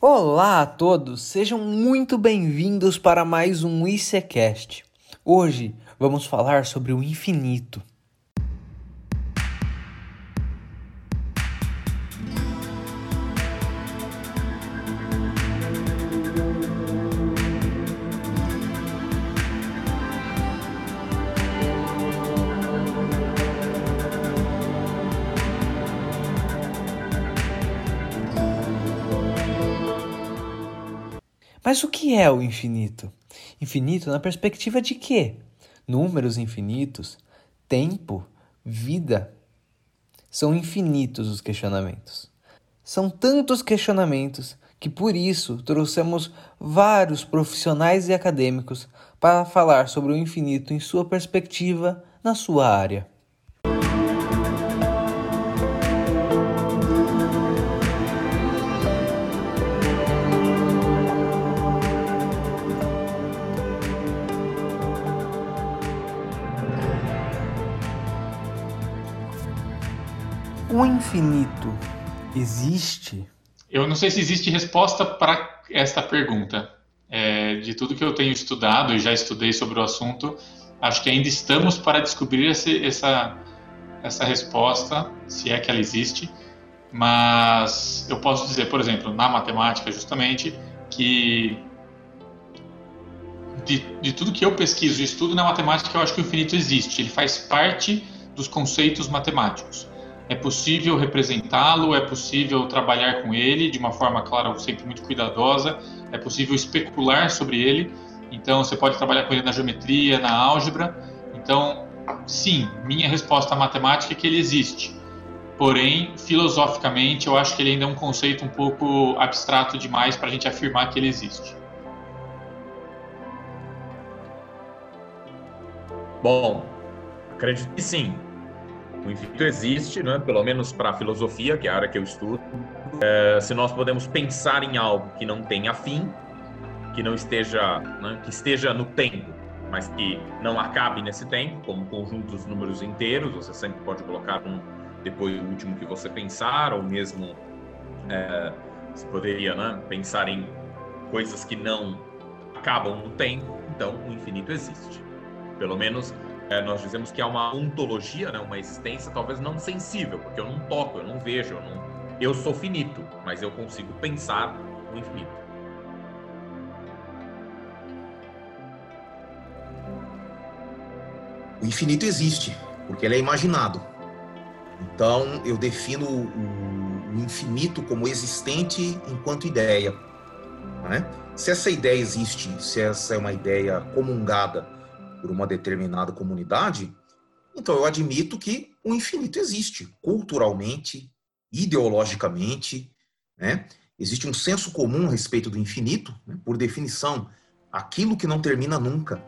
Olá a todos, sejam muito bem-vindos para mais um ICCast. Hoje vamos falar sobre o infinito. Que é o infinito? Infinito na perspectiva de quê? Números infinitos? Tempo? Vida? São infinitos os questionamentos. São tantos questionamentos que por isso trouxemos vários profissionais e acadêmicos para falar sobre o infinito em sua perspectiva na sua área. Infinito existe? Eu não sei se existe resposta para esta pergunta. É, de tudo que eu tenho estudado e já estudei sobre o assunto, acho que ainda estamos para descobrir esse, essa, essa resposta, se é que ela existe. Mas eu posso dizer, por exemplo, na matemática, justamente, que de, de tudo que eu pesquiso e estudo na matemática, eu acho que o infinito existe. Ele faz parte dos conceitos matemáticos é possível representá-lo, é possível trabalhar com ele de uma forma, claro, sempre muito cuidadosa, é possível especular sobre ele. Então, você pode trabalhar com ele na geometria, na álgebra. Então, sim, minha resposta à matemática é que ele existe. Porém, filosoficamente, eu acho que ele ainda é um conceito um pouco abstrato demais para a gente afirmar que ele existe. Bom, acredito que sim. O infinito existe, né? pelo menos para a filosofia, que é a área que eu estudo. É, se nós podemos pensar em algo que não tenha fim, que não esteja, né? que esteja no tempo, mas que não acabe nesse tempo, como conjunto dos números inteiros, você sempre pode colocar um depois do último que você pensar, ou mesmo é, você poderia né? pensar em coisas que não acabam no tempo, então o infinito existe. Pelo menos é, nós dizemos que é uma ontologia, né, uma existência talvez não sensível, porque eu não toco, eu não vejo, eu, não... eu sou finito, mas eu consigo pensar no infinito. O infinito existe, porque ele é imaginado. Então, eu defino o infinito como existente enquanto ideia. Né? Se essa ideia existe, se essa é uma ideia comungada por uma determinada comunidade, então eu admito que o infinito existe, culturalmente, ideologicamente, né? Existe um senso comum a respeito do infinito, né? por definição, aquilo que não termina nunca.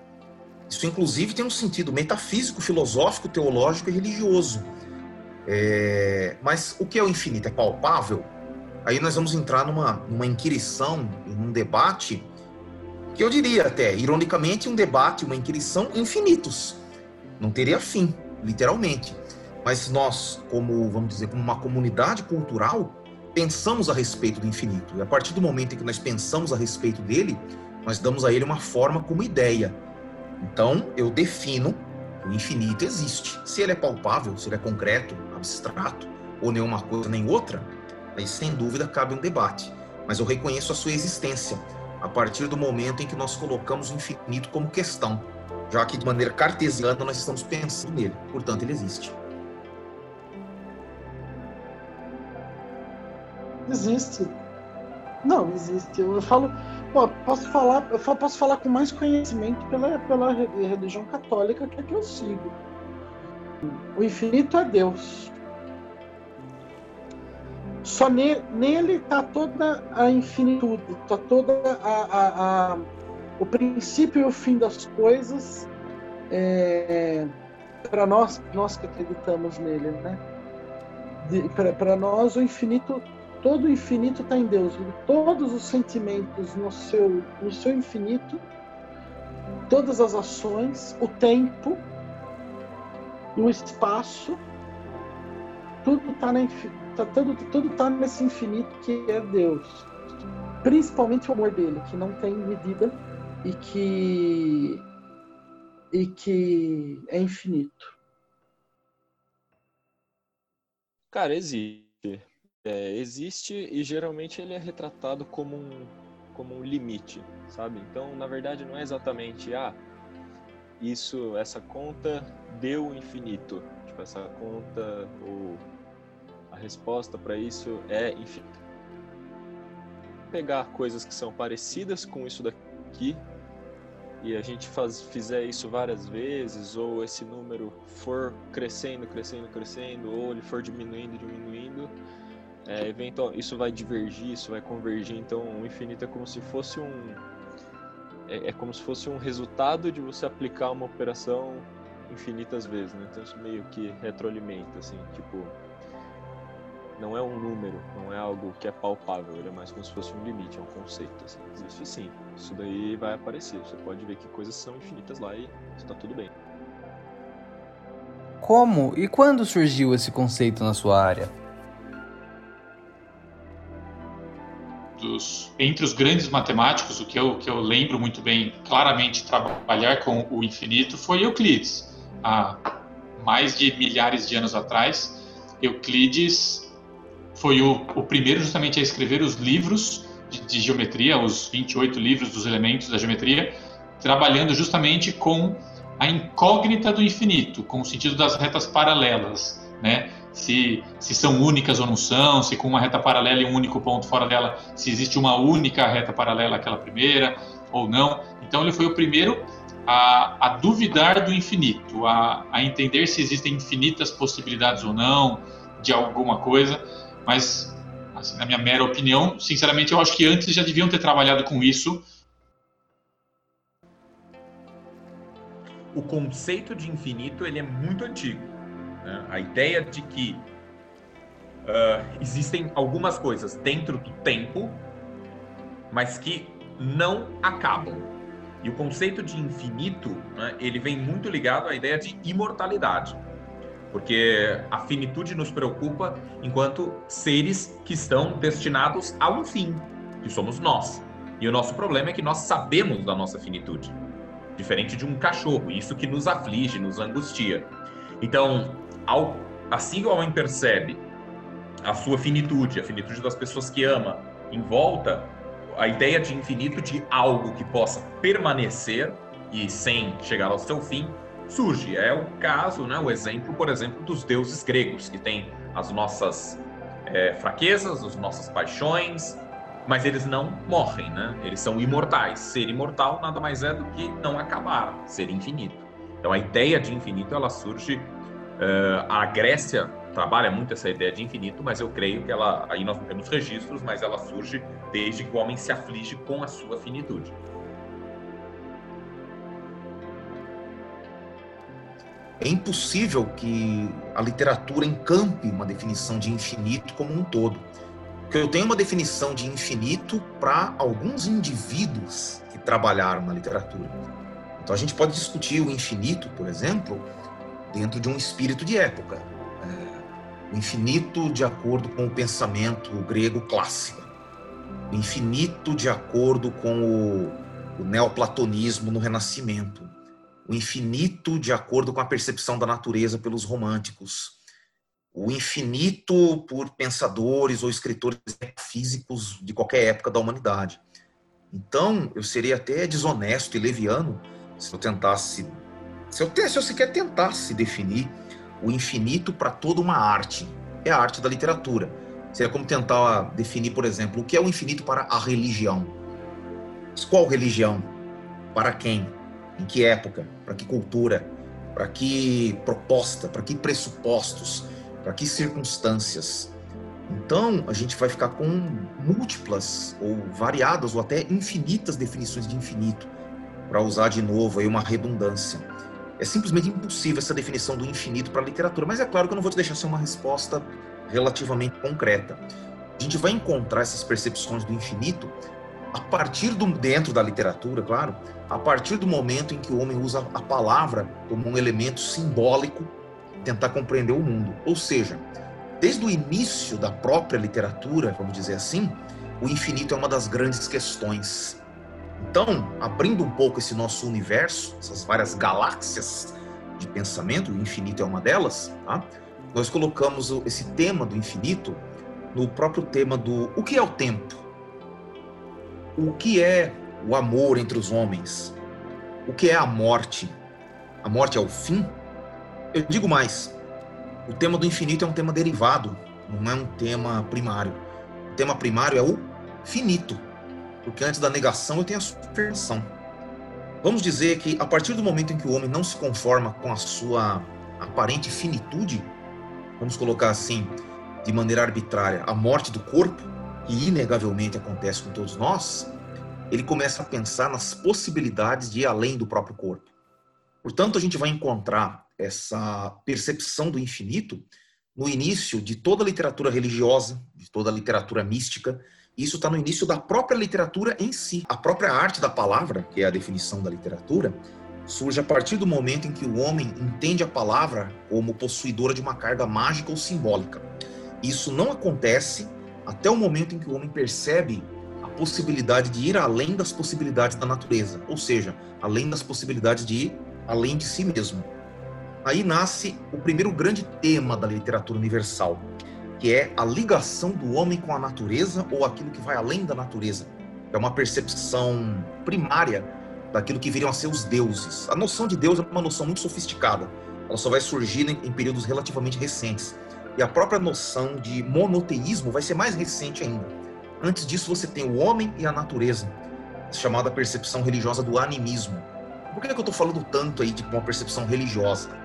Isso, inclusive, tem um sentido metafísico, filosófico, teológico e religioso. É... Mas o que é o infinito? É palpável? Aí nós vamos entrar numa, numa inquirição, num debate eu diria até, ironicamente, um debate, uma inquirição infinitos. Não teria fim, literalmente. Mas nós, como, vamos dizer, como uma comunidade cultural, pensamos a respeito do infinito. E a partir do momento em que nós pensamos a respeito dele, nós damos a ele uma forma como ideia. Então, eu defino que o infinito existe. Se ele é palpável, se ele é concreto, abstrato, ou nenhuma coisa nem outra, aí sem dúvida cabe um debate. Mas eu reconheço a sua existência a partir do momento em que nós colocamos o infinito como questão, já que de maneira cartesiana nós estamos pensando nele, portanto ele existe. Existe. Não, existe. Eu falo, pô, posso falar, eu posso falar com mais conhecimento pela, pela religião católica que é que eu sigo. O infinito é Deus. Só ne, nele está toda a infinitude, está toda a, a, a, o princípio e o fim das coisas é, para nós, nós que acreditamos nele, né? Para nós o infinito, todo o infinito está em Deus. Todos os sentimentos no seu, no seu infinito, todas as ações, o tempo, o espaço, tudo está na tá tudo, tudo tá nesse infinito que é Deus. principalmente o amor dele, que não tem medida e que e que é infinito. Cara, existe. É, existe e geralmente ele é retratado como um, como um limite, sabe? Então, na verdade, não é exatamente, ah, isso, essa conta deu o infinito. Tipo, essa conta, ou resposta para isso é infinito. Pegar coisas que são parecidas com isso daqui e a gente faz, fizer isso várias vezes, ou esse número for crescendo, crescendo, crescendo, ou ele for diminuindo, diminuindo, é, eventual, isso vai divergir, isso vai convergir. Então, o infinito é como se fosse um é, é como se fosse um resultado de você aplicar uma operação infinitas vezes, né? Então isso meio que retroalimenta, assim, tipo não é um número, não é algo que é palpável, ele é mais como se fosse um limite, é um conceito. Assim. Existe sim. Isso daí vai aparecer. Você pode ver que coisas são infinitas lá e está tudo bem. Como e quando surgiu esse conceito na sua área? Dos, entre os grandes matemáticos, o que eu, que eu lembro muito bem, claramente trabalhar com o infinito, foi Euclides. Há mais de milhares de anos atrás, Euclides foi o, o primeiro justamente a escrever os livros de, de, geometria, os 28 livros dos elementos da geometria, trabalhando justamente com a incógnita do infinito, com o sentido das retas paralelas, né? Se, se são únicas ou não são, se com uma reta paralela e um único ponto fora dela, se existe uma única reta paralela àquela primeira ou não. Então ele foi o primeiro a, a duvidar do infinito, a, a entender se existem infinitas possibilidades ou não de alguma coisa mas, assim, na minha mera opinião, sinceramente, eu acho que antes já deviam ter trabalhado com isso. O conceito de infinito ele é muito antigo. Né? A ideia de que uh, existem algumas coisas dentro do tempo, mas que não acabam. E o conceito de infinito, né, ele vem muito ligado à ideia de imortalidade porque a finitude nos preocupa enquanto seres que estão destinados a um fim, que somos nós. E o nosso problema é que nós sabemos da nossa finitude, diferente de um cachorro, isso que nos aflige, nos angustia. Então, ao, assim que o homem percebe a sua finitude, a finitude das pessoas que ama, em volta, a ideia de infinito de algo que possa permanecer e sem chegar ao seu fim, surge. É o caso, né, o exemplo, por exemplo, dos deuses gregos, que têm as nossas é, fraquezas, as nossas paixões, mas eles não morrem, né? Eles são imortais. Ser imortal nada mais é do que não acabar, ser infinito. Então a ideia de infinito ela surge. Uh, a Grécia trabalha muito essa ideia de infinito, mas eu creio que ela aí nós não temos registros, mas ela surge desde que o homem se aflige com a sua finitude. É impossível que a literatura encampe uma definição de infinito como um todo. Porque eu tenho uma definição de infinito para alguns indivíduos que trabalharam na literatura. Então a gente pode discutir o infinito, por exemplo, dentro de um espírito de época. É, o infinito de acordo com o pensamento grego clássico. O infinito de acordo com o, o neoplatonismo no Renascimento o infinito de acordo com a percepção da natureza pelos românticos, o infinito por pensadores ou escritores físicos de qualquer época da humanidade. Então, eu seria até desonesto e leviano se eu tentasse, se eu, se eu sequer tentasse definir o infinito para toda uma arte. É a arte da literatura. Seria como tentar definir, por exemplo, o que é o infinito para a religião. Qual religião? Para quem? Em que época? Para que cultura? Para que proposta? Para que pressupostos? Para que circunstâncias? Então, a gente vai ficar com múltiplas ou variadas ou até infinitas definições de infinito, para usar de novo aí uma redundância. É simplesmente impossível essa definição do infinito para a literatura, mas é claro que eu não vou te deixar ser uma resposta relativamente concreta. A gente vai encontrar essas percepções do infinito a partir do dentro da literatura, claro, a partir do momento em que o homem usa a palavra como um elemento simbólico tentar compreender o mundo. Ou seja, desde o início da própria literatura, vamos dizer assim, o infinito é uma das grandes questões. Então, abrindo um pouco esse nosso universo, essas várias galáxias de pensamento, o infinito é uma delas, tá? nós colocamos esse tema do infinito no próprio tema do o que é o tempo? O que é o amor entre os homens? O que é a morte? A morte é o fim? Eu digo mais, o tema do infinito é um tema derivado, não é um tema primário. O tema primário é o finito, porque antes da negação eu tenho a superação. Vamos dizer que a partir do momento em que o homem não se conforma com a sua aparente finitude, vamos colocar assim, de maneira arbitrária, a morte do corpo, que inegavelmente acontece com todos nós, ele começa a pensar nas possibilidades de ir além do próprio corpo. Portanto, a gente vai encontrar essa percepção do infinito no início de toda a literatura religiosa, de toda a literatura mística. Isso está no início da própria literatura em si. A própria arte da palavra, que é a definição da literatura, surge a partir do momento em que o homem entende a palavra como possuidora de uma carga mágica ou simbólica. Isso não acontece até o momento em que o homem percebe a possibilidade de ir além das possibilidades da natureza, ou seja, além das possibilidades de ir além de si mesmo. Aí nasce o primeiro grande tema da literatura universal, que é a ligação do homem com a natureza ou aquilo que vai além da natureza. É uma percepção primária daquilo que viriam a ser os deuses. A noção de Deus é uma noção muito sofisticada. Ela só vai surgir em períodos relativamente recentes. E a própria noção de monoteísmo vai ser mais recente ainda. Antes disso, você tem o homem e a natureza, chamada percepção religiosa do animismo. Por que, é que eu estou falando tanto aí de uma percepção religiosa?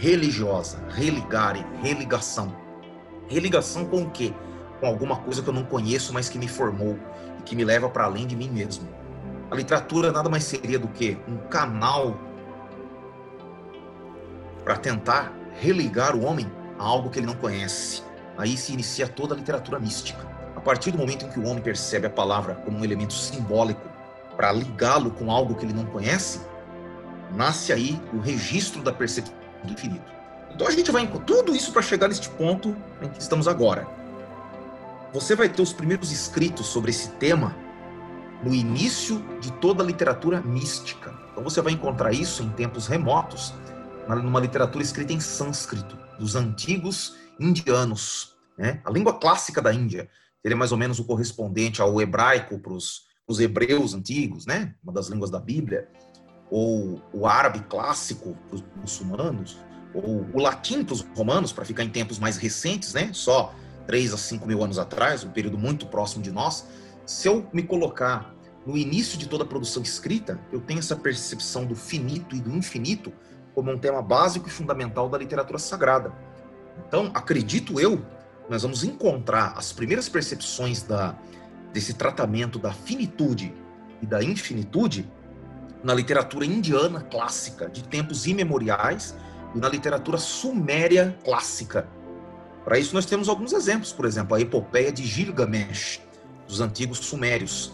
religiosa, religare, religação. Religação com o quê? Com alguma coisa que eu não conheço, mas que me formou e que me leva para além de mim mesmo. A literatura nada mais seria do que um canal para tentar religar o homem a algo que ele não conhece. Aí se inicia toda a literatura mística. A partir do momento em que o homem percebe a palavra como um elemento simbólico para ligá-lo com algo que ele não conhece, nasce aí o registro da percepção do infinito. Então a gente vai tudo isso para chegar neste ponto em que estamos agora. Você vai ter os primeiros escritos sobre esse tema no início de toda a literatura mística. Então você vai encontrar isso em tempos remotos, numa literatura escrita em sânscrito, dos antigos indianos. Né? A língua clássica da Índia seria mais ou menos o correspondente ao hebraico para os hebreus antigos, né? uma das línguas da Bíblia ou o árabe clássico para os muçulmanos, ou o latim para os romanos, para ficar em tempos mais recentes, né? só 3 a 5 mil anos atrás, um período muito próximo de nós, se eu me colocar no início de toda a produção escrita, eu tenho essa percepção do finito e do infinito como um tema básico e fundamental da literatura sagrada. Então, acredito eu, nós vamos encontrar as primeiras percepções da, desse tratamento da finitude e da infinitude na literatura indiana clássica, de tempos imemoriais, e na literatura suméria clássica. Para isso, nós temos alguns exemplos, por exemplo, a epopeia de Gilgamesh, dos antigos sumérios.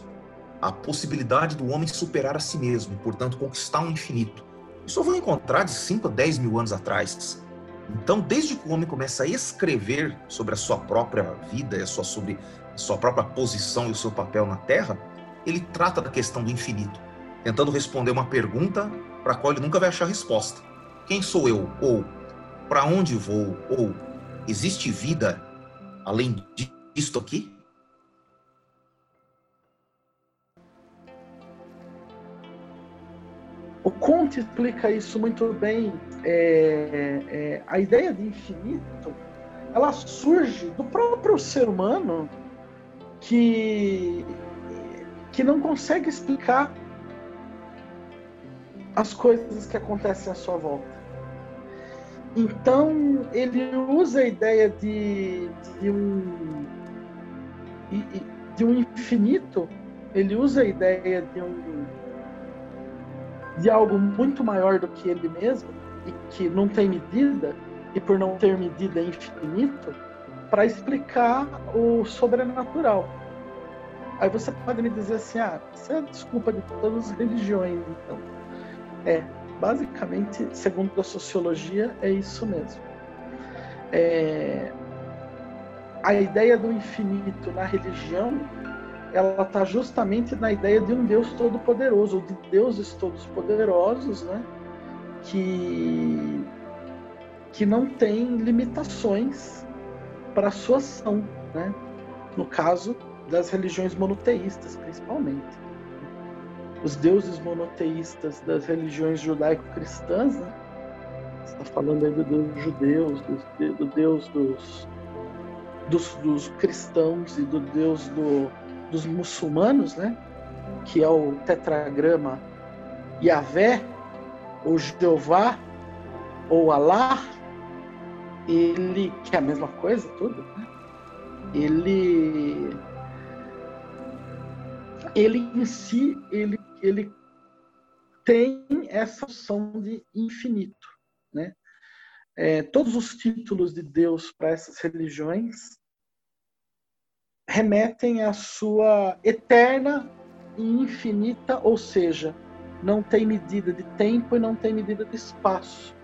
A possibilidade do homem superar a si mesmo e, portanto, conquistar o um infinito. Isso eu vou encontrar de 5 a 10 mil anos atrás. Então, desde que o homem começa a escrever sobre a sua própria vida, sobre a sua própria posição e o seu papel na Terra, ele trata da questão do infinito tentando responder uma pergunta para a qual ele nunca vai achar resposta. Quem sou eu? Ou para onde vou? Ou existe vida além disto aqui? O Conte explica isso muito bem. É, é, a ideia de infinito, ela surge do próprio ser humano que que não consegue explicar as coisas que acontecem à sua volta. Então ele usa a ideia de, de um de um infinito, ele usa a ideia de um de algo muito maior do que ele mesmo e que não tem medida e por não ter medida é infinito para explicar o sobrenatural. Aí você pode me dizer assim, ah, isso é a desculpa de todas as religiões, então. É, basicamente, segundo a sociologia, é isso mesmo. É, a ideia do infinito na religião ela está justamente na ideia de um Deus todo-poderoso, de deuses todos-poderosos, né? Que, que não tem limitações para a sua ação, né? No caso das religiões monoteístas, principalmente. Os deuses monoteístas das religiões judaico-cristãs, né? Você está falando aí do Deus judeus, do, do Deus dos, dos, dos, cristãos e do Deus do, dos muçulmanos, né? Que é o tetragrama Yahvé, ou Jeová, ou Alá, ele, que é a mesma coisa, tudo, né? ele ele em si ele, ele tem essa noção de infinito, né? É, todos os títulos de Deus para essas religiões remetem à sua eterna e infinita, ou seja, não tem medida de tempo e não tem medida de espaço.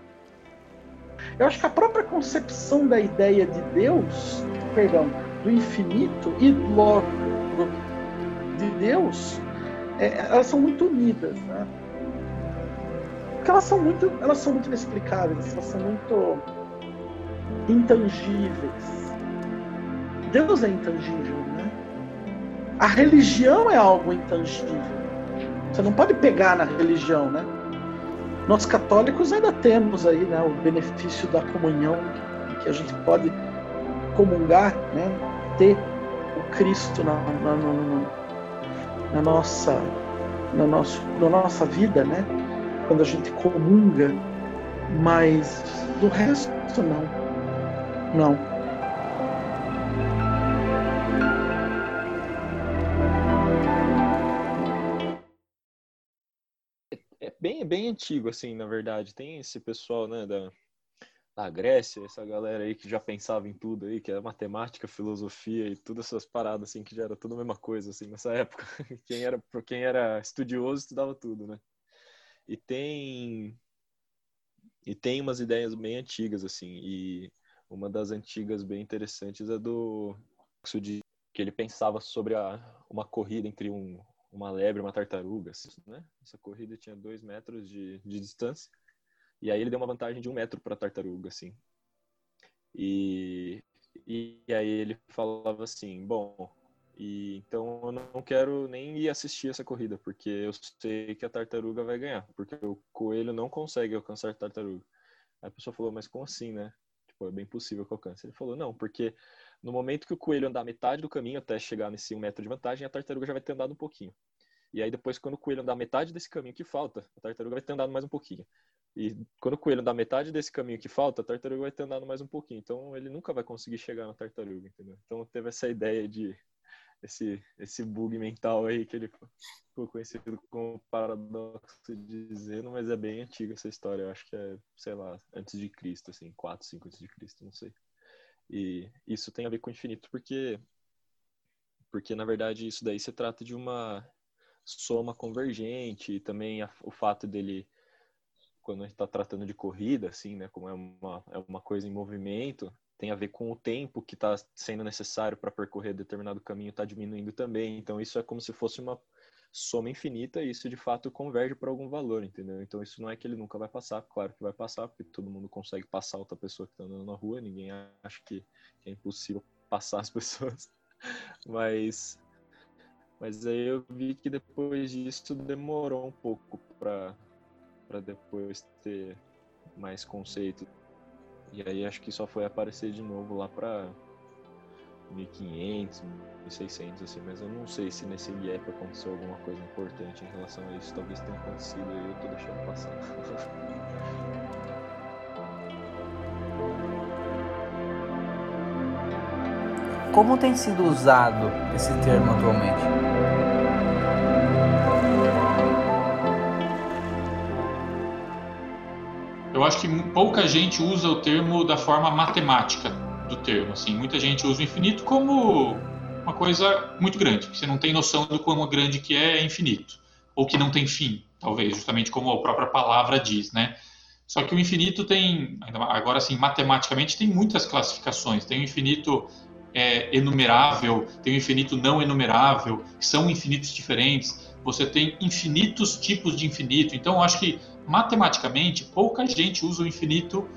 Eu acho que a própria concepção da ideia de Deus, perdão, do infinito e logo de Deus, é, elas são muito unidas, né? Porque elas são muito, elas são muito inexplicáveis, elas são muito intangíveis. Deus é intangível, né? A religião é algo intangível. Você não pode pegar na religião, né? Nós católicos ainda temos aí né, o benefício da comunhão, que a gente pode comungar, né, ter o Cristo na, na, na, na nossa, na, nosso, na nossa vida, né, quando a gente comunga, mas do resto não. Não. Bem, antigo, assim, na verdade. Tem esse pessoal, né, da, da Grécia, essa galera aí que já pensava em tudo aí, que era matemática, filosofia e todas essas paradas, assim, que já era tudo a mesma coisa, assim, nessa época. Quem era, quem era estudioso estudava tudo, né? E tem... E tem umas ideias bem antigas, assim, e uma das antigas bem interessantes é do... Que ele pensava sobre a, uma corrida entre um, uma lebre, uma tartaruga, assim, né? Essa corrida tinha dois metros de, de distância. E aí ele deu uma vantagem de um metro para a tartaruga, assim. E, e aí ele falava assim, bom, e então eu não quero nem ir assistir essa corrida, porque eu sei que a tartaruga vai ganhar, porque o coelho não consegue alcançar a tartaruga. Aí a pessoa falou, mas como assim, né? Tipo, é bem possível que alcance. Ele falou, não, porque no momento que o coelho andar metade do caminho até chegar nesse um metro de vantagem, a tartaruga já vai ter andado um pouquinho. E aí depois, quando o coelho andar metade desse caminho que falta, a tartaruga vai ter andado mais um pouquinho. E quando o coelho andar metade desse caminho que falta, a tartaruga vai ter andado mais um pouquinho. Então ele nunca vai conseguir chegar na tartaruga, entendeu? Então teve essa ideia de esse esse bug mental aí que ele ficou conhecido como paradoxo de dizendo, mas é bem antiga essa história. Eu acho que é, sei lá, antes de Cristo, assim, 4, 5 antes de Cristo, não sei. E isso tem a ver com o infinito porque porque na verdade isso daí se trata de uma soma convergente e também a, o fato dele quando a gente está tratando de corrida assim né como é uma é uma coisa em movimento tem a ver com o tempo que está sendo necessário para percorrer determinado caminho está diminuindo também. Então isso é como se fosse uma soma infinita e isso de fato converge para algum valor, entendeu? Então isso não é que ele nunca vai passar, claro que vai passar, porque todo mundo consegue passar outra pessoa que está andando na rua, ninguém acha que é impossível passar as pessoas, mas mas aí eu vi que depois disso demorou um pouco para para depois ter mais conceito. E aí acho que só foi aparecer de novo lá para 1500, 1600, assim, mas eu não sei se nesse gap aconteceu alguma coisa importante em relação a isso. Talvez tenha acontecido e eu tô deixando passar. Como tem sido usado esse termo atualmente? Eu acho que pouca gente usa o termo da forma matemática do termo. Assim, muita gente usa o infinito como uma coisa muito grande, que você não tem noção do quão grande que é, infinito, ou que não tem fim, talvez, justamente como a própria palavra diz, né? Só que o infinito tem, agora assim, matematicamente tem muitas classificações. Tem o infinito é enumerável, tem o infinito não enumerável, são infinitos diferentes. Você tem infinitos tipos de infinito. Então, eu acho que matematicamente pouca gente usa o infinito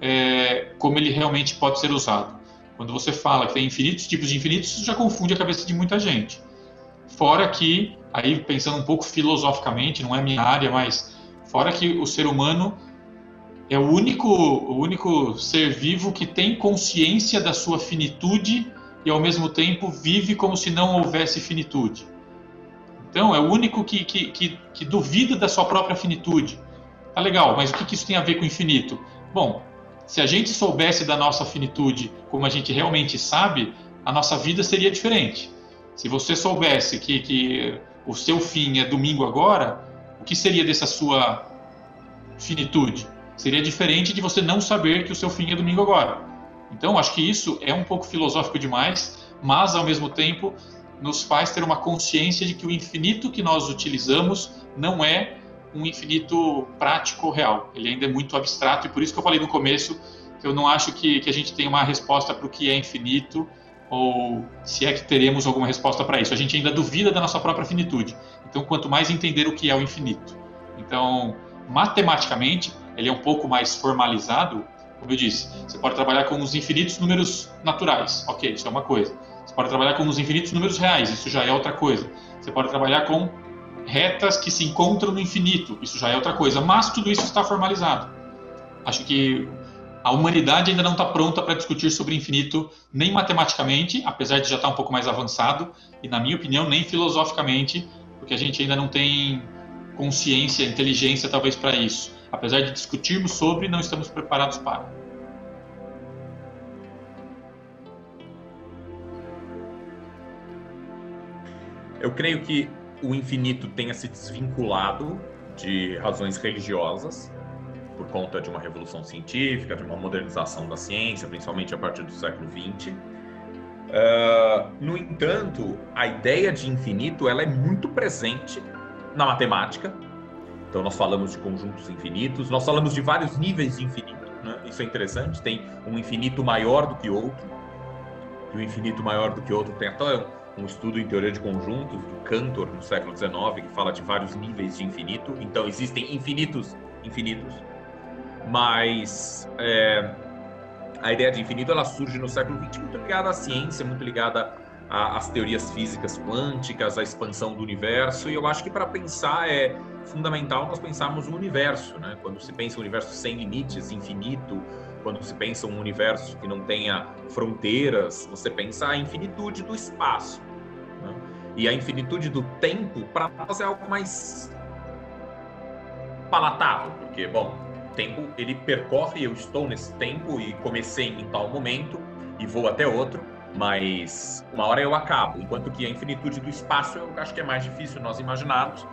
é, como ele realmente pode ser usado. Quando você fala que tem infinitos tipos de infinitos, isso já confunde a cabeça de muita gente. Fora que, aí pensando um pouco filosoficamente, não é minha área, mas fora que o ser humano é o único, o único ser vivo que tem consciência da sua finitude e ao mesmo tempo vive como se não houvesse finitude. Então, é o único que, que, que, que duvida da sua própria finitude. Tá legal, mas o que, que isso tem a ver com o infinito? Bom, se a gente soubesse da nossa finitude como a gente realmente sabe, a nossa vida seria diferente. Se você soubesse que, que o seu fim é domingo agora, o que seria dessa sua finitude? Seria diferente de você não saber que o seu fim é domingo agora. Então, acho que isso é um pouco filosófico demais, mas ao mesmo tempo nos faz ter uma consciência de que o infinito que nós utilizamos não é um infinito prático real. Ele ainda é muito abstrato e por isso que eu falei no começo que eu não acho que, que a gente tem uma resposta para o que é infinito ou se é que teremos alguma resposta para isso. A gente ainda duvida da nossa própria finitude. Então, quanto mais entender o que é o infinito. Então, matematicamente, ele é um pouco mais formalizado, como eu disse. Você pode trabalhar com os infinitos números naturais, ok, isso é uma coisa. Você pode trabalhar com os infinitos números reais, isso já é outra coisa. Você pode trabalhar com retas que se encontram no infinito. Isso já é outra coisa, mas tudo isso está formalizado. Acho que a humanidade ainda não está pronta para discutir sobre infinito, nem matematicamente, apesar de já estar um pouco mais avançado, e na minha opinião, nem filosoficamente, porque a gente ainda não tem consciência, inteligência talvez para isso. Apesar de discutirmos sobre, não estamos preparados para. Eu creio que o infinito tenha se desvinculado de razões religiosas por conta de uma revolução científica, de uma modernização da ciência, principalmente a partir do século XX. Uh, ah, no entanto, a ideia de infinito ela é muito presente na matemática. Então, nós falamos de conjuntos infinitos, nós falamos de vários níveis de infinito. Né? Isso é interessante. Tem um infinito maior do que outro, e o um infinito maior do que outro tem até um estudo em teoria de conjuntos do Cantor no século XIX que fala de vários níveis de infinito. Então existem infinitos, infinitos, mas é, a ideia de infinito ela surge no século XX muito ligada à ciência, muito ligada às teorias físicas quânticas, à expansão do universo. E eu acho que para pensar é fundamental nós pensarmos o universo, né? Quando se pensa um universo sem limites, infinito, quando se pensa um universo que não tenha fronteiras, você pensa a infinitude do espaço. Né? E a infinitude do tempo, para nós, é algo mais palatável, porque, bom, o tempo ele percorre, eu estou nesse tempo e comecei em tal momento e vou até outro, mas uma hora eu acabo. Enquanto que a infinitude do espaço eu acho que é mais difícil nós imaginarmos,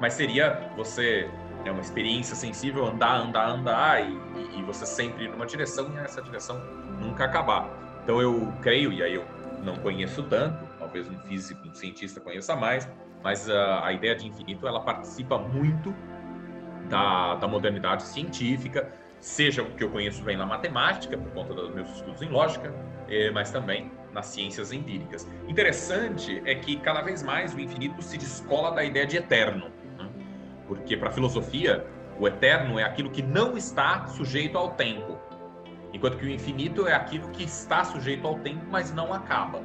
mas seria você é uma experiência sensível andar, andar, andar e, e, e você sempre ir numa direção e essa direção nunca acabar. Então eu creio, e aí eu não conheço tanto, talvez um físico, um cientista conheça mais, mas a, a ideia de infinito ela participa muito da, da modernidade científica, seja o que eu conheço bem na matemática, por conta dos meus estudos em lógica, eh, mas também nas ciências empíricas. Interessante é que cada vez mais o infinito se descola da ideia de eterno, né? porque para a filosofia o eterno é aquilo que não está sujeito ao tempo, enquanto que o infinito é aquilo que está sujeito ao tempo, mas não acaba.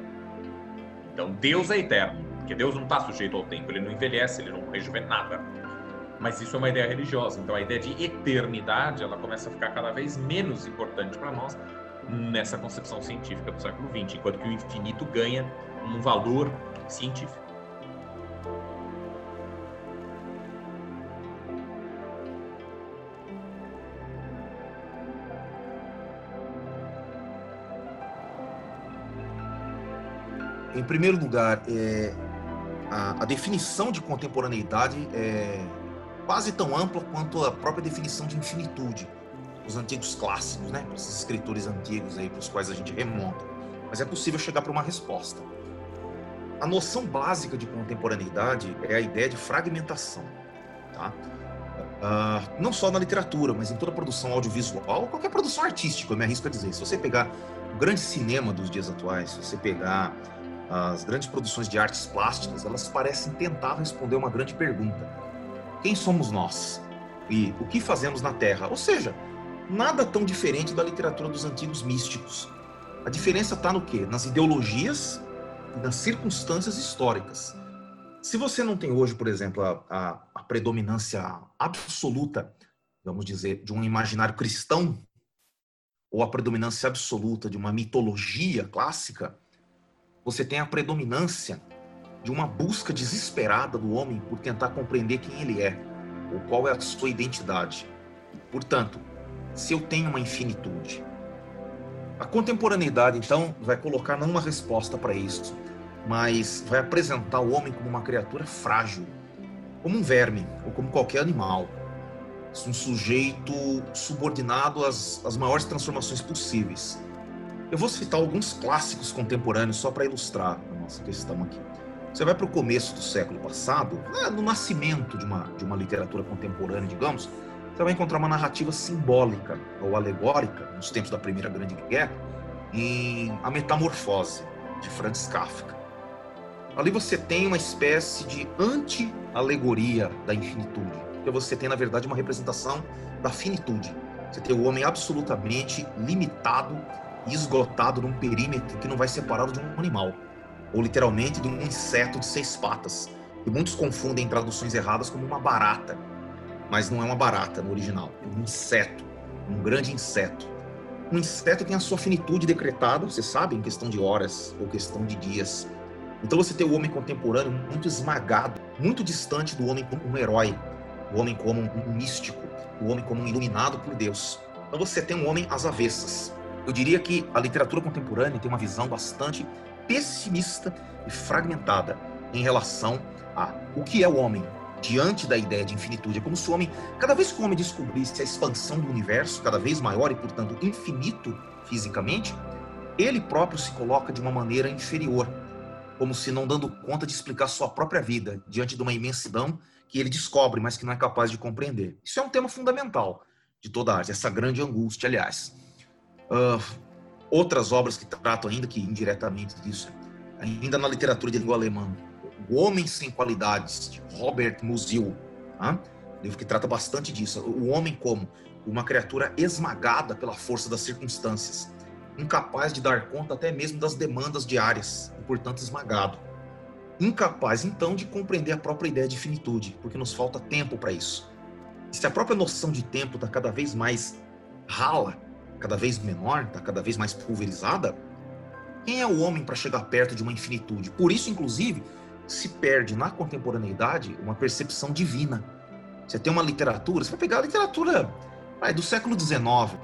Então, Deus é eterno, porque Deus não está sujeito ao tempo, ele não envelhece, ele não rejuvenesce nada. Mas isso é uma ideia religiosa. Então, a ideia de eternidade ela começa a ficar cada vez menos importante para nós nessa concepção científica do século XX, enquanto que o infinito ganha um valor científico. Em primeiro lugar, é, a, a, definição de contemporaneidade é quase tão ampla quanto a própria definição de infinitude. Os antigos clássicos, né? Esses escritores antigos aí para os quais a gente remonta. Mas é possível chegar para uma resposta. A noção básica de contemporaneidade é a ideia de fragmentação, tá? Uh, não só na literatura, mas em toda produção audiovisual, qualquer produção artística, eu me arrisco a dizer. Se você pegar o grande cinema dos dias atuais, se você pegar as grandes produções de artes plásticas, elas parecem tentar responder uma grande pergunta: quem somos nós? E o que fazemos na Terra? Ou seja, nada tão diferente da literatura dos antigos místicos. A diferença está no quê? Nas ideologias e nas circunstâncias históricas. Se você não tem hoje, por exemplo, a, a, a predominância absoluta, vamos dizer, de um imaginário cristão, ou a predominância absoluta de uma mitologia clássica, você tem a predominância de uma busca desesperada do homem por tentar compreender quem ele é, ou qual é a sua identidade. Portanto, se eu tenho uma infinitude, a contemporaneidade, então, vai colocar não uma resposta para isso, mas vai apresentar o homem como uma criatura frágil, como um verme ou como qualquer animal, um sujeito subordinado às, às maiores transformações possíveis. Eu vou citar alguns clássicos contemporâneos só para ilustrar a nossa questão aqui. Você vai para o começo do século passado, no nascimento de uma, de uma literatura contemporânea, digamos, você vai encontrar uma narrativa simbólica ou alegórica, nos tempos da Primeira Grande Guerra, em A Metamorfose, de Franz Kafka. Ali você tem uma espécie de anti-alegoria da infinitude, porque você tem, na verdade, uma representação da finitude. Você tem o homem absolutamente limitado esgotado num perímetro que não vai separá-lo de um animal, ou literalmente de um inseto de seis patas, que muitos confundem em traduções erradas como uma barata, mas não é uma barata no original, é um inseto, um grande inseto. Um inseto tem a sua finitude decretada, você sabe, em questão de horas ou questão de dias. Então você tem o homem contemporâneo muito esmagado, muito distante do homem como um herói, o homem como um místico, o homem como um iluminado por Deus. Então você tem um homem às avessas. Eu diria que a literatura contemporânea tem uma visão bastante pessimista e fragmentada em relação a o que é o homem, diante da ideia de infinitude. É como se o homem, cada vez que o homem descobrisse a expansão do universo, cada vez maior e, portanto, infinito fisicamente, ele próprio se coloca de uma maneira inferior, como se não dando conta de explicar sua própria vida diante de uma imensidão que ele descobre, mas que não é capaz de compreender. Isso é um tema fundamental de toda a arte, essa grande angústia, aliás. Uh, outras obras que tratam ainda que indiretamente disso, ainda na literatura de língua alemã, o Homem Sem Qualidades, de Robert Musil. Tá? Livro que trata bastante disso. O homem como uma criatura esmagada pela força das circunstâncias, incapaz de dar conta até mesmo das demandas diárias, e portanto esmagado. Incapaz, então, de compreender a própria ideia de finitude, porque nos falta tempo para isso. E se a própria noção de tempo está cada vez mais rala, cada vez menor, está cada vez mais pulverizada, quem é o homem para chegar perto de uma infinitude? Por isso, inclusive, se perde na contemporaneidade uma percepção divina. Você tem uma literatura, você vai pegar a literatura vai, do século XIX,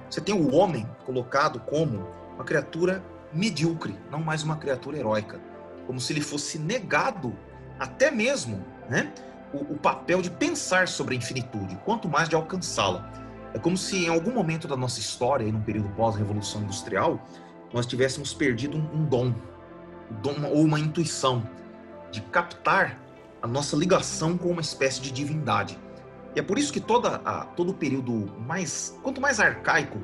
você tem o homem colocado como uma criatura medíocre, não mais uma criatura heróica, como se ele fosse negado até mesmo né, o, o papel de pensar sobre a infinitude, quanto mais de alcançá-la. É como se em algum momento da nossa história, em um período pós-revolução industrial, nós tivéssemos perdido um, dom, um dom ou uma intuição de captar a nossa ligação com uma espécie de divindade. E é por isso que toda a, todo o período mais, quanto mais arcaico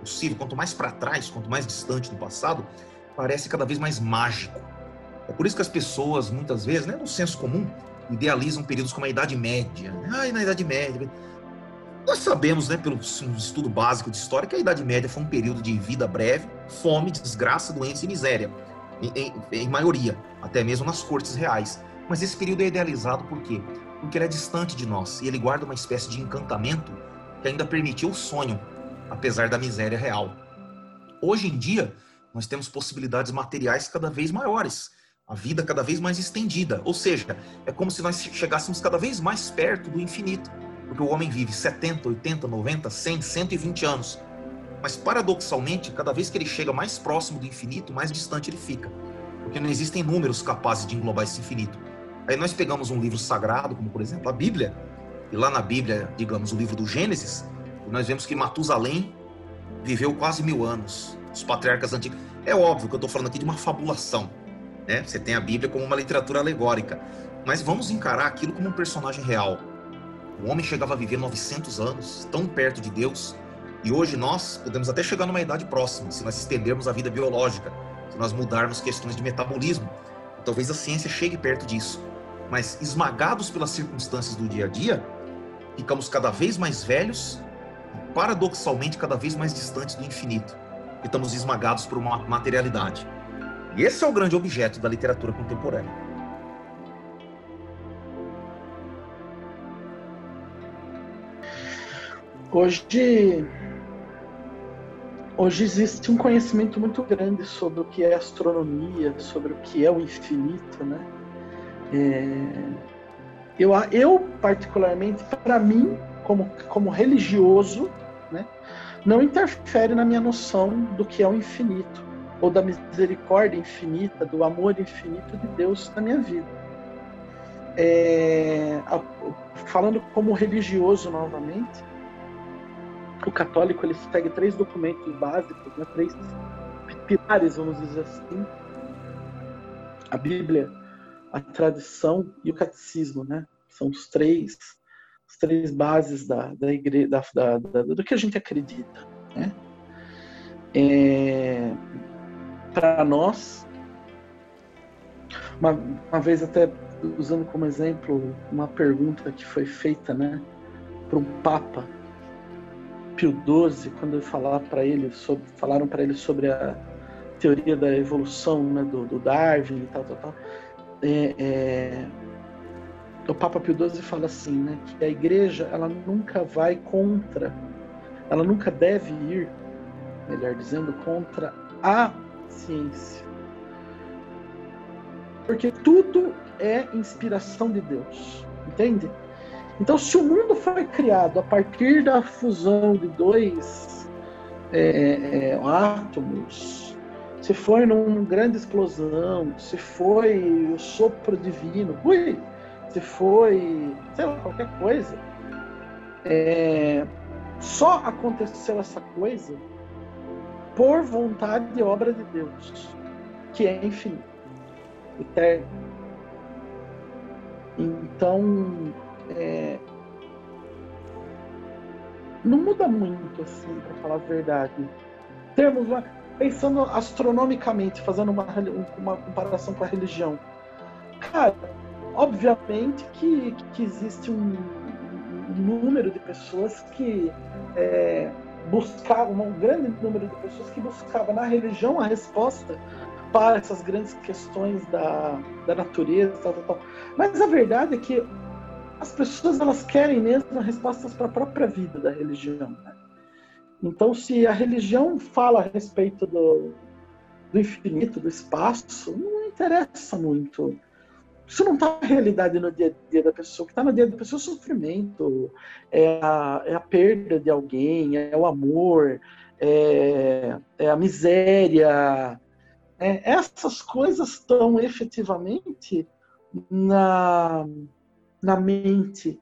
possível, quanto mais para trás, quanto mais distante do passado, parece cada vez mais mágico. É por isso que as pessoas, muitas vezes, né, no senso comum, idealizam períodos como a Idade Média. Né? Ai, na Idade Média. Nós sabemos, né, pelo estudo básico de história, que a Idade Média foi um período de vida breve, fome, desgraça, doença e miséria em, em, em maioria, até mesmo nas cortes reais. Mas esse período é idealizado por quê? Porque ele é distante de nós e ele guarda uma espécie de encantamento que ainda permitiu o sonho, apesar da miséria real. Hoje em dia, nós temos possibilidades materiais cada vez maiores, a vida cada vez mais estendida, ou seja, é como se nós chegássemos cada vez mais perto do infinito, porque o homem vive 70, 80, 90, 100, 120 anos. Mas paradoxalmente, cada vez que ele chega mais próximo do infinito, mais distante ele fica. Porque não existem números capazes de englobar esse infinito. Aí nós pegamos um livro sagrado, como por exemplo a Bíblia, e lá na Bíblia, digamos, o livro do Gênesis, nós vemos que Matusalém viveu quase mil anos. Os patriarcas antigos. É óbvio que eu estou falando aqui de uma fabulação. Né? Você tem a Bíblia como uma literatura alegórica. Mas vamos encarar aquilo como um personagem real. O homem chegava a viver 900 anos, tão perto de Deus, E hoje nós podemos até chegar numa idade próxima, se nós estendermos a vida biológica, se nós mudarmos questões de metabolismo. Talvez a ciência chegue perto disso. Mas esmagados pelas circunstâncias do dia a dia, ficamos cada vez mais velhos e, paradoxalmente, cada vez mais distantes do infinito. E estamos esmagados por uma materialidade. E esse é o grande objeto da literatura contemporânea. Hoje, hoje existe um conhecimento muito grande sobre o que é astronomia, sobre o que é o infinito, né? É, eu, eu particularmente, para mim, como, como religioso, né, não interfere na minha noção do que é o infinito ou da misericórdia infinita, do amor infinito de Deus na minha vida. É, falando como religioso novamente, o católico ele segue três documentos básicos, né, três pilares, vamos dizer assim: a Bíblia, a tradição e o catecismo, né? São os três, as três bases da, da igreja, da, da, da, do que a gente acredita, né? É, para nós, uma, uma vez até usando como exemplo uma pergunta que foi feita, né, para um papa Pio XII, quando para ele sobre, falaram para ele sobre a teoria da evolução né, do, do Darwin e tal, tal, tal. É, é, o Papa Pio XII fala assim, né, que a Igreja ela nunca vai contra, ela nunca deve ir, melhor dizendo, contra a ciência, porque tudo é inspiração de Deus, entende? Então, se o mundo foi criado a partir da fusão de dois é, é, átomos, se foi numa grande explosão, se foi o sopro divino, ui, se foi, sei lá, qualquer coisa, é, só aconteceu essa coisa por vontade e obra de Deus, que é infinito, eterno. Então, é, não muda muito, assim, para falar a verdade. Termos uma, pensando astronomicamente, fazendo uma, uma comparação com a religião. Cara, obviamente que, que existe um, número de pessoas que é, buscavam, um grande número de pessoas que buscavam na religião a resposta para essas grandes questões da, da natureza, tal, tal, tal. Mas a verdade é que as pessoas elas querem mesmo respostas para a própria vida da religião. Né? Então, se a religião fala a respeito do, do infinito, do espaço, não interessa muito. Isso não está na realidade no dia a dia da pessoa. O que está no dia da pessoa é o sofrimento, é a, é a perda de alguém, é o amor, é, é a miséria. É, essas coisas estão efetivamente na, na mente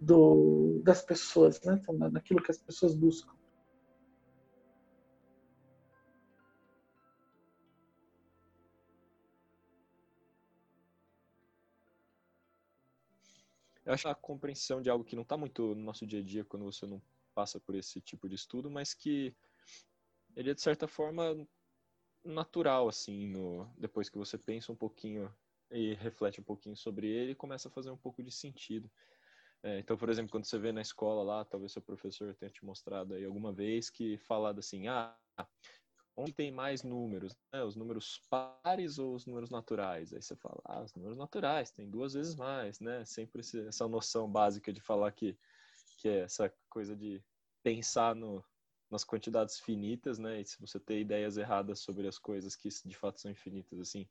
do, das pessoas, né? Então, naquilo que as pessoas buscam. Eu acho a compreensão de algo que não está muito no nosso dia a dia quando você não passa por esse tipo de estudo, mas que ele é de certa forma natural assim, no, depois que você pensa um pouquinho e reflete um pouquinho sobre ele, começa a fazer um pouco de sentido. É, então, por exemplo, quando você vê na escola lá, talvez seu professor tenha te mostrado aí alguma vez que falado assim, ah, onde tem mais números, né? os números pares ou os números naturais? Aí você fala, ah, os números naturais, tem duas vezes mais, né? Sempre essa noção básica de falar que, que é essa coisa de pensar no, nas quantidades finitas, né? E se você ter ideias erradas sobre as coisas que de fato são infinitas, assim,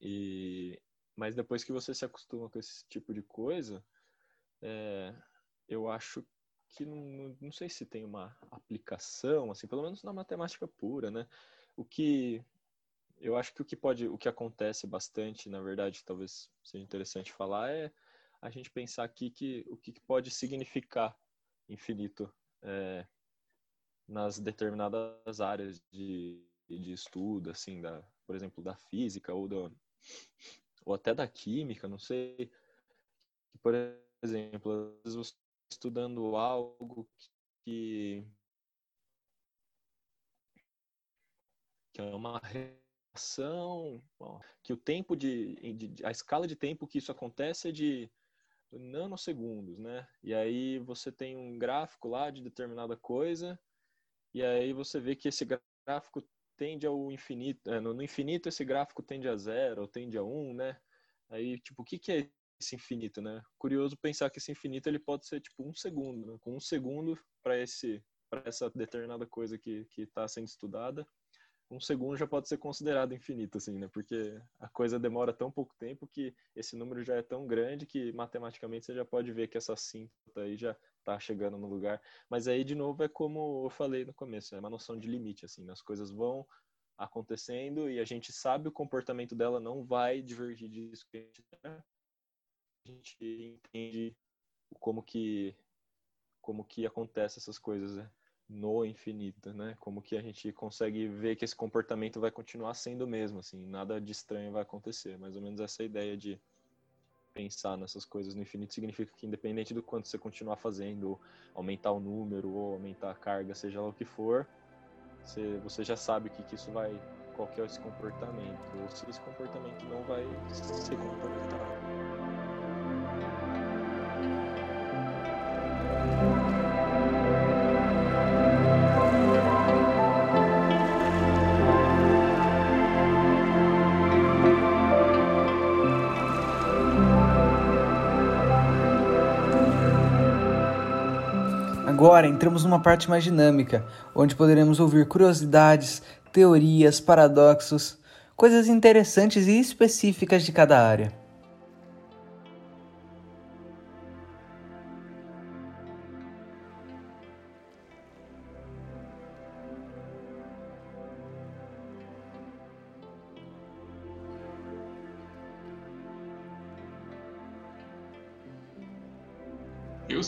e, mas depois que você se acostuma com esse tipo de coisa, é, eu acho que não, não sei se tem uma aplicação, assim, pelo menos na matemática pura, né? O que eu acho que o que pode, o que acontece bastante, na verdade, talvez seja interessante falar, é a gente pensar aqui que o que pode significar infinito é, nas determinadas áreas de, de estudo, assim, da, por exemplo, da física ou do, ou até da química, não sei. Por exemplo, às vezes você está estudando algo que que é uma relação que o tempo de, de, a escala de tempo que isso acontece é de nanosegundos, né? E aí você tem um gráfico lá de determinada coisa e aí você vê que esse gráfico tende ao infinito, é, no infinito esse gráfico tende a zero, ou tende a um, né? Aí, tipo, o que, que é esse infinito, né? Curioso pensar que esse infinito ele pode ser tipo um segundo, né? com um segundo para esse para essa determinada coisa que que está sendo estudada, um segundo já pode ser considerado infinito, assim, né? Porque a coisa demora tão pouco tempo que esse número já é tão grande que matematicamente você já pode ver que essa síntota aí já está chegando no lugar. Mas aí, de novo, é como eu falei no começo, é uma noção de limite, assim, né? as coisas vão acontecendo e a gente sabe o comportamento dela não vai divergir disso que a gente, a gente entende como que como que acontece essas coisas, né? no infinito, né? Como que a gente consegue ver que esse comportamento vai continuar sendo o mesmo, assim, nada de estranho vai acontecer. Mais ou menos essa ideia de pensar nessas coisas no infinito significa que independente do quanto você continuar fazendo, aumentar o número ou aumentar a carga, seja lá o que for, você, você já sabe que, que isso vai, qual que é esse comportamento, ou se esse comportamento não vai se comportar. Agora entramos numa parte mais dinâmica, onde poderemos ouvir curiosidades, teorias, paradoxos, coisas interessantes e específicas de cada área.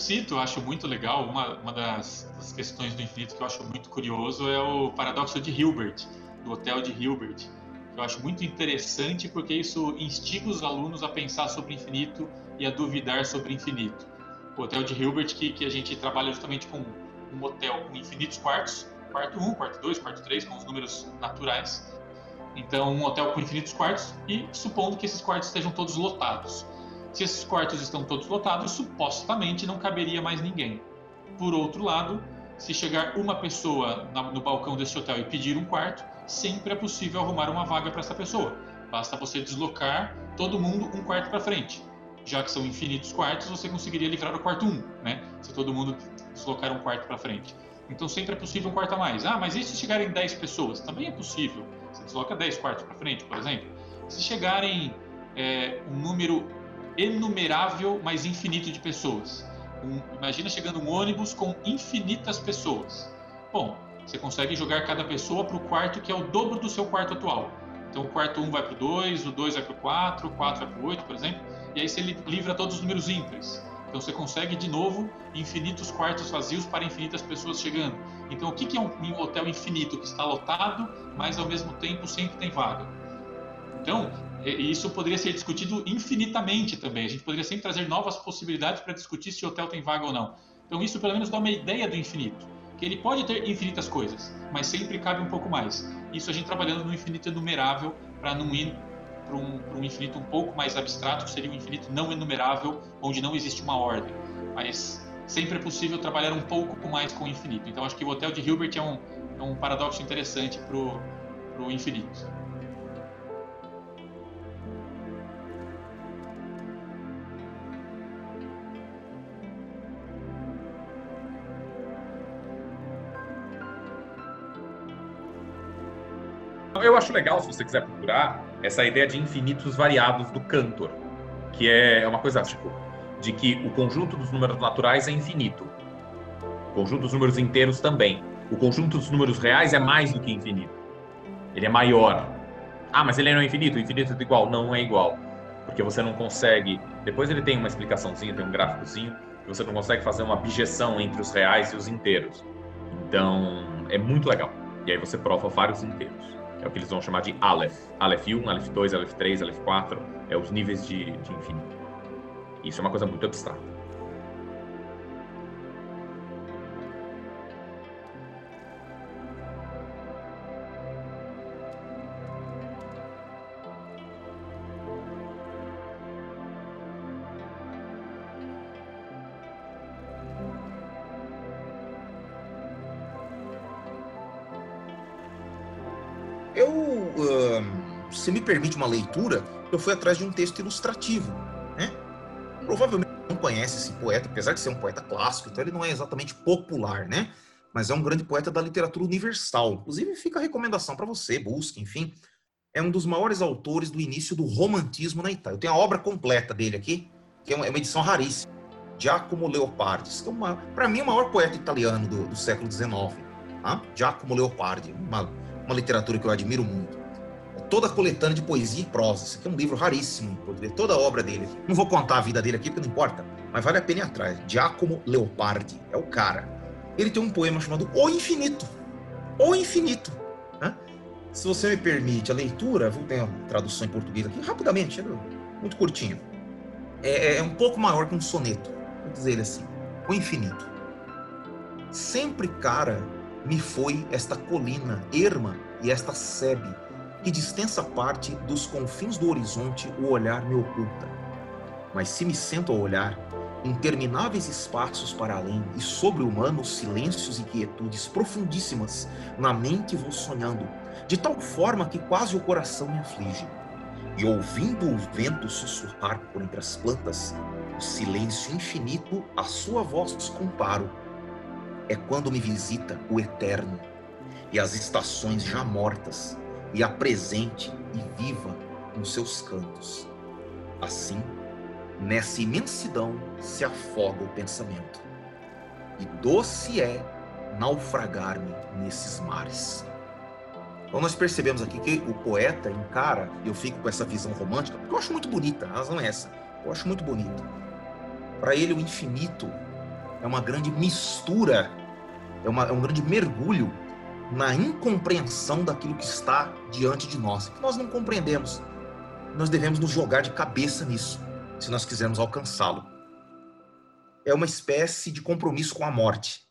Eu cito, acho muito legal, uma, uma das, das, questões do infinito que eu acho muito curioso é o paradoxo de Hilbert, do Hotel de Hilbert. Eu acho muito interessante porque isso instiga os alunos a pensar sobre o infinito e a duvidar sobre o infinito. O Hotel de Hilbert, que, que a gente trabalha justamente com um hotel com infinitos quartos, quarto 1, quarto 2, quarto 3, com os números naturais. Então, um hotel com infinitos quartos e supondo que esses quartos estejam todos lotados. Se esses quartos estão todos lotados, supostamente não caberia mais ninguém. Por outro lado, se chegar uma pessoa no balcão desse hotel e pedir um quarto, sempre é possível arrumar uma vaga para essa pessoa. Basta você deslocar todo mundo um quarto para frente. Já que são infinitos quartos, você conseguiria livrar o quarto 1, né? Se todo mundo deslocar um quarto para frente. Então sempre é possível um quarto a mais. Ah, mas e se chegarem 10 pessoas? Também é possível. Você desloca 10 quartos para frente, por exemplo. Se chegarem é, um número enumerável, mas infinito de pessoas. Um, imagina chegando um ônibus com infinitas pessoas. Bom, você consegue jogar cada pessoa para o quarto que é o dobro do seu quarto atual. Então o quarto 1 vai para o 2, o 2 vai para o 4, o 4 vai para o 8, por exemplo, e aí você livra todos os números ímpares. Então você consegue de novo infinitos quartos vazios para infinitas pessoas chegando. Então o que é um hotel infinito que está lotado, mas ao mesmo tempo sempre tem vaga? Então e isso poderia ser discutido infinitamente também. A gente poderia sempre trazer novas possibilidades para discutir se o hotel tem vaga ou não. Então, isso pelo menos dá uma ideia do infinito. Que ele pode ter infinitas coisas, mas sempre cabe um pouco mais. Isso a gente trabalhando no infinito enumerável para não ir para um, um, infinito um pouco mais abstrato, que seria um infinito não enumerável, onde não existe uma ordem. Mas sempre é possível trabalhar um pouco mais com o infinito. Então, acho que o hotel de Hilbert é um, é um paradoxo interessante para o infinito. Eu acho legal, se você quiser procurar, essa ideia de infinitos variados do Cantor, que é uma coisa tipo de que o conjunto dos números naturais é infinito, o conjunto dos números inteiros também. O conjunto dos números reais é mais do que infinito. Ele é maior. Ah, mas ele não é infinito. O infinito é igual. Não é igual. Porque você não consegue. Depois ele tem uma explicaçãozinha, tem um gráficozinho. Você não consegue fazer uma objeção entre os reais e os inteiros. Então, é muito legal. E aí você prova vários inteiros. É o que eles vão chamar de Aleph. Aleph 1, Aleph 2, Aleph 3, Aleph 4. É os níveis de, de infinito. Isso é uma coisa muito abstrata. Permite uma leitura, eu fui atrás de um texto ilustrativo, né? Provavelmente não conhece esse poeta, apesar de ser um poeta clássico, então ele não é exatamente popular, né? Mas é um grande poeta da literatura universal. Inclusive, fica a recomendação para você, busque, enfim. É um dos maiores autores do início do romantismo na Itália. Eu tenho a obra completa dele aqui, que é uma, é uma edição raríssima. Giacomo Leopardi, que é, para mim, o maior poeta italiano do, do século XIX. Tá? Giacomo Leopardi, uma, uma literatura que eu admiro muito toda a coletânea de poesia e prosa. Isso aqui é um livro raríssimo toda a obra dele. Não vou contar a vida dele aqui, porque não importa, mas vale a pena ir atrás. Giacomo Leopardi é o cara. Ele tem um poema chamado O Infinito. O Infinito. Né? Se você me permite a leitura, vou ter uma tradução em português aqui, rapidamente, é muito curtinho. É, é, é um pouco maior que um soneto, vou dizer ele assim. O Infinito. Sempre cara me foi esta colina erma e esta sebe que de extensa parte dos confins do horizonte o olhar me oculta. Mas se me sento a olhar, intermináveis espaços para além e sobre-humanos silêncios e quietudes profundíssimas na mente vou sonhando, de tal forma que quase o coração me aflige. E ouvindo o vento sussurrar por entre as plantas, o silêncio infinito a sua voz comparo. É quando me visita o eterno e as estações já mortas e a presente e viva nos seus cantos. Assim, nessa imensidão se afoga o pensamento, e doce é naufragar-me nesses mares. Então nós percebemos aqui que o poeta encara, eu fico com essa visão romântica, porque eu acho muito bonita, a razão é essa, eu acho muito bonito. Para ele o infinito é uma grande mistura, é, uma, é um grande mergulho na incompreensão daquilo que está diante de nós, que nós não compreendemos. Nós devemos nos jogar de cabeça nisso, se nós quisermos alcançá-lo. É uma espécie de compromisso com a morte,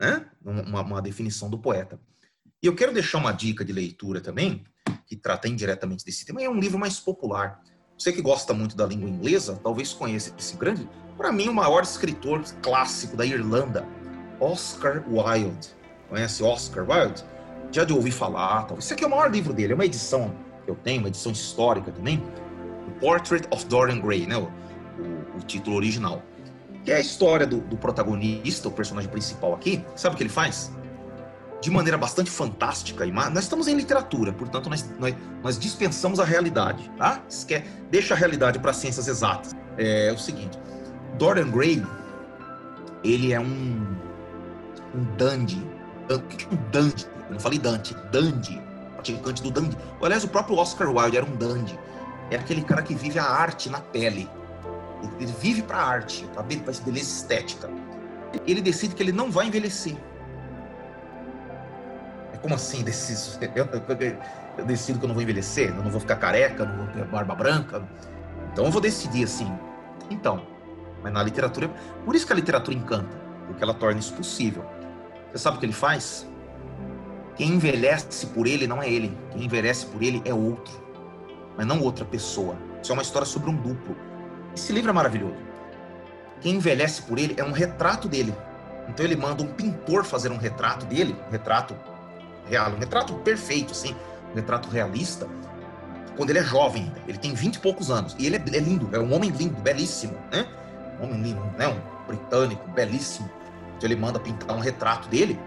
né? uma, uma definição do poeta. E eu quero deixar uma dica de leitura também, que trata indiretamente desse tema, é um livro mais popular. Você que gosta muito da língua inglesa, talvez conheça esse grande, para mim, o maior escritor clássico da Irlanda, Oscar Wilde conhece Oscar Wilde, já de ouvir falar. Talvez. Esse aqui é o maior livro dele, é uma edição que eu tenho, uma edição histórica também, o Portrait of Dorian Gray, né? O, o, o título original. Que é a história do, do, protagonista, o personagem principal aqui. Sabe o que ele faz? De maneira bastante fantástica. Nós estamos em literatura, portanto, nós, nós, nós dispensamos a realidade. Tá? Quer, deixa a realidade para ciências exatas. É, é o seguinte: Dorian Gray, ele é um, um dandy é dandy? Eu não falei Dante, dandy. Praticante do dandy. Aliás, o próprio Oscar Wilde era um dandy. É aquele cara que vive a arte na pele. Ele vive para a arte, para essa beleza estética. Ele decide que ele não vai envelhecer. É como assim, deciso? Eu, eu, eu decido que eu não vou envelhecer, eu não vou ficar careca, não vou ter barba branca. Então eu vou decidir assim. Então, mas na literatura, por isso que a literatura encanta, porque ela torna isso possível. Você sabe o que ele faz? Quem envelhece por ele não é ele. Quem envelhece por ele é outro. Mas não outra pessoa. Isso é uma história sobre um duplo. Esse livro é maravilhoso. Quem envelhece por ele é um retrato dele. Então ele manda um pintor fazer um retrato dele, um retrato real, um retrato perfeito, assim, um retrato realista, quando ele é jovem Ele tem vinte e poucos anos. E ele é, é lindo, é um homem lindo, belíssimo, né? Um homem lindo, né? Um britânico, belíssimo. Então ele manda pintar um retrato dele.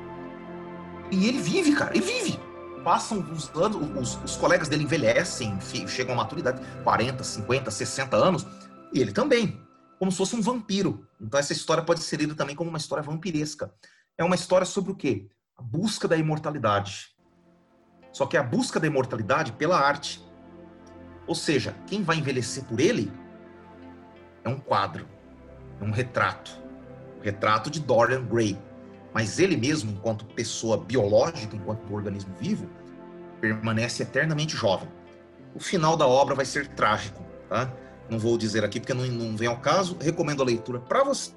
E ele vive, cara, ele vive. Passam os anos, os, os colegas dele envelhecem, chegam à maturidade, 40, 50, 60 anos, e ele também, como se fosse um vampiro. Então essa história pode ser lida também como uma história vampiresca. É uma história sobre o quê? A busca da imortalidade. Só que é a busca da imortalidade pela arte. Ou seja, quem vai envelhecer por ele é um quadro, é um retrato retrato de Dorian Gray. Mas ele mesmo, enquanto pessoa biológica, enquanto organismo vivo, permanece eternamente jovem. O final da obra vai ser trágico, tá? Não vou dizer aqui porque não, não vem ao caso. Recomendo a leitura para você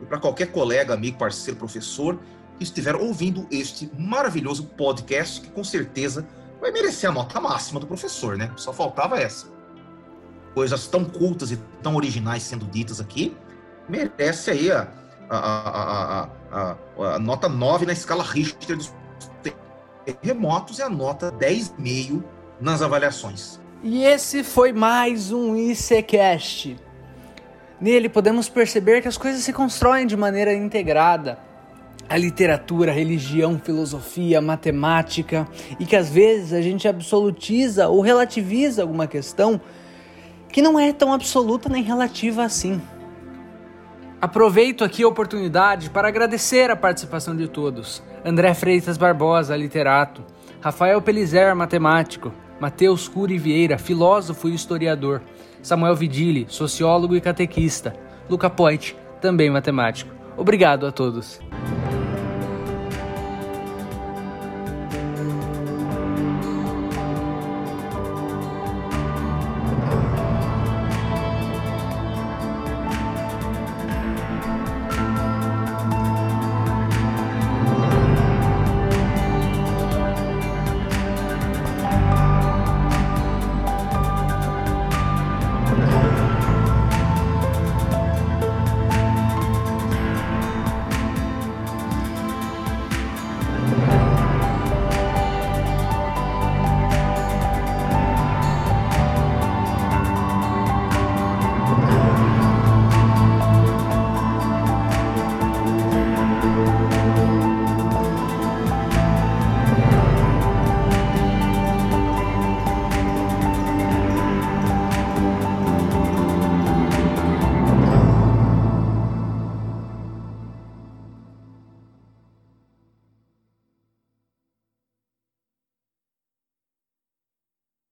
e para qualquer colega, amigo, parceiro, professor que estiver ouvindo este maravilhoso podcast, que com certeza vai merecer a nota máxima do professor, né? Só faltava essa. Coisas tão cultas e tão originais sendo ditas aqui, merece aí a, a, a, a, nota 9 na escala Richter dos remotos é a nota 10,5 nas avaliações. E esse foi mais um ICCast. Nele podemos perceber que as coisas se constroem de maneira integrada. A literatura, a religião, filosofia, matemática, e que às vezes a gente absolutiza ou relativiza alguma questão que não é tão absoluta nem relativa assim. Aproveito aqui a oportunidade para agradecer a participação de todos. André Freitas Barbosa, literato, Rafael Pelizer, matemático, Matheus Cury Vieira, filósofo e historiador, Samuel Vidili, sociólogo e catequista, Luca Poit, também matemático. Obrigado a todos.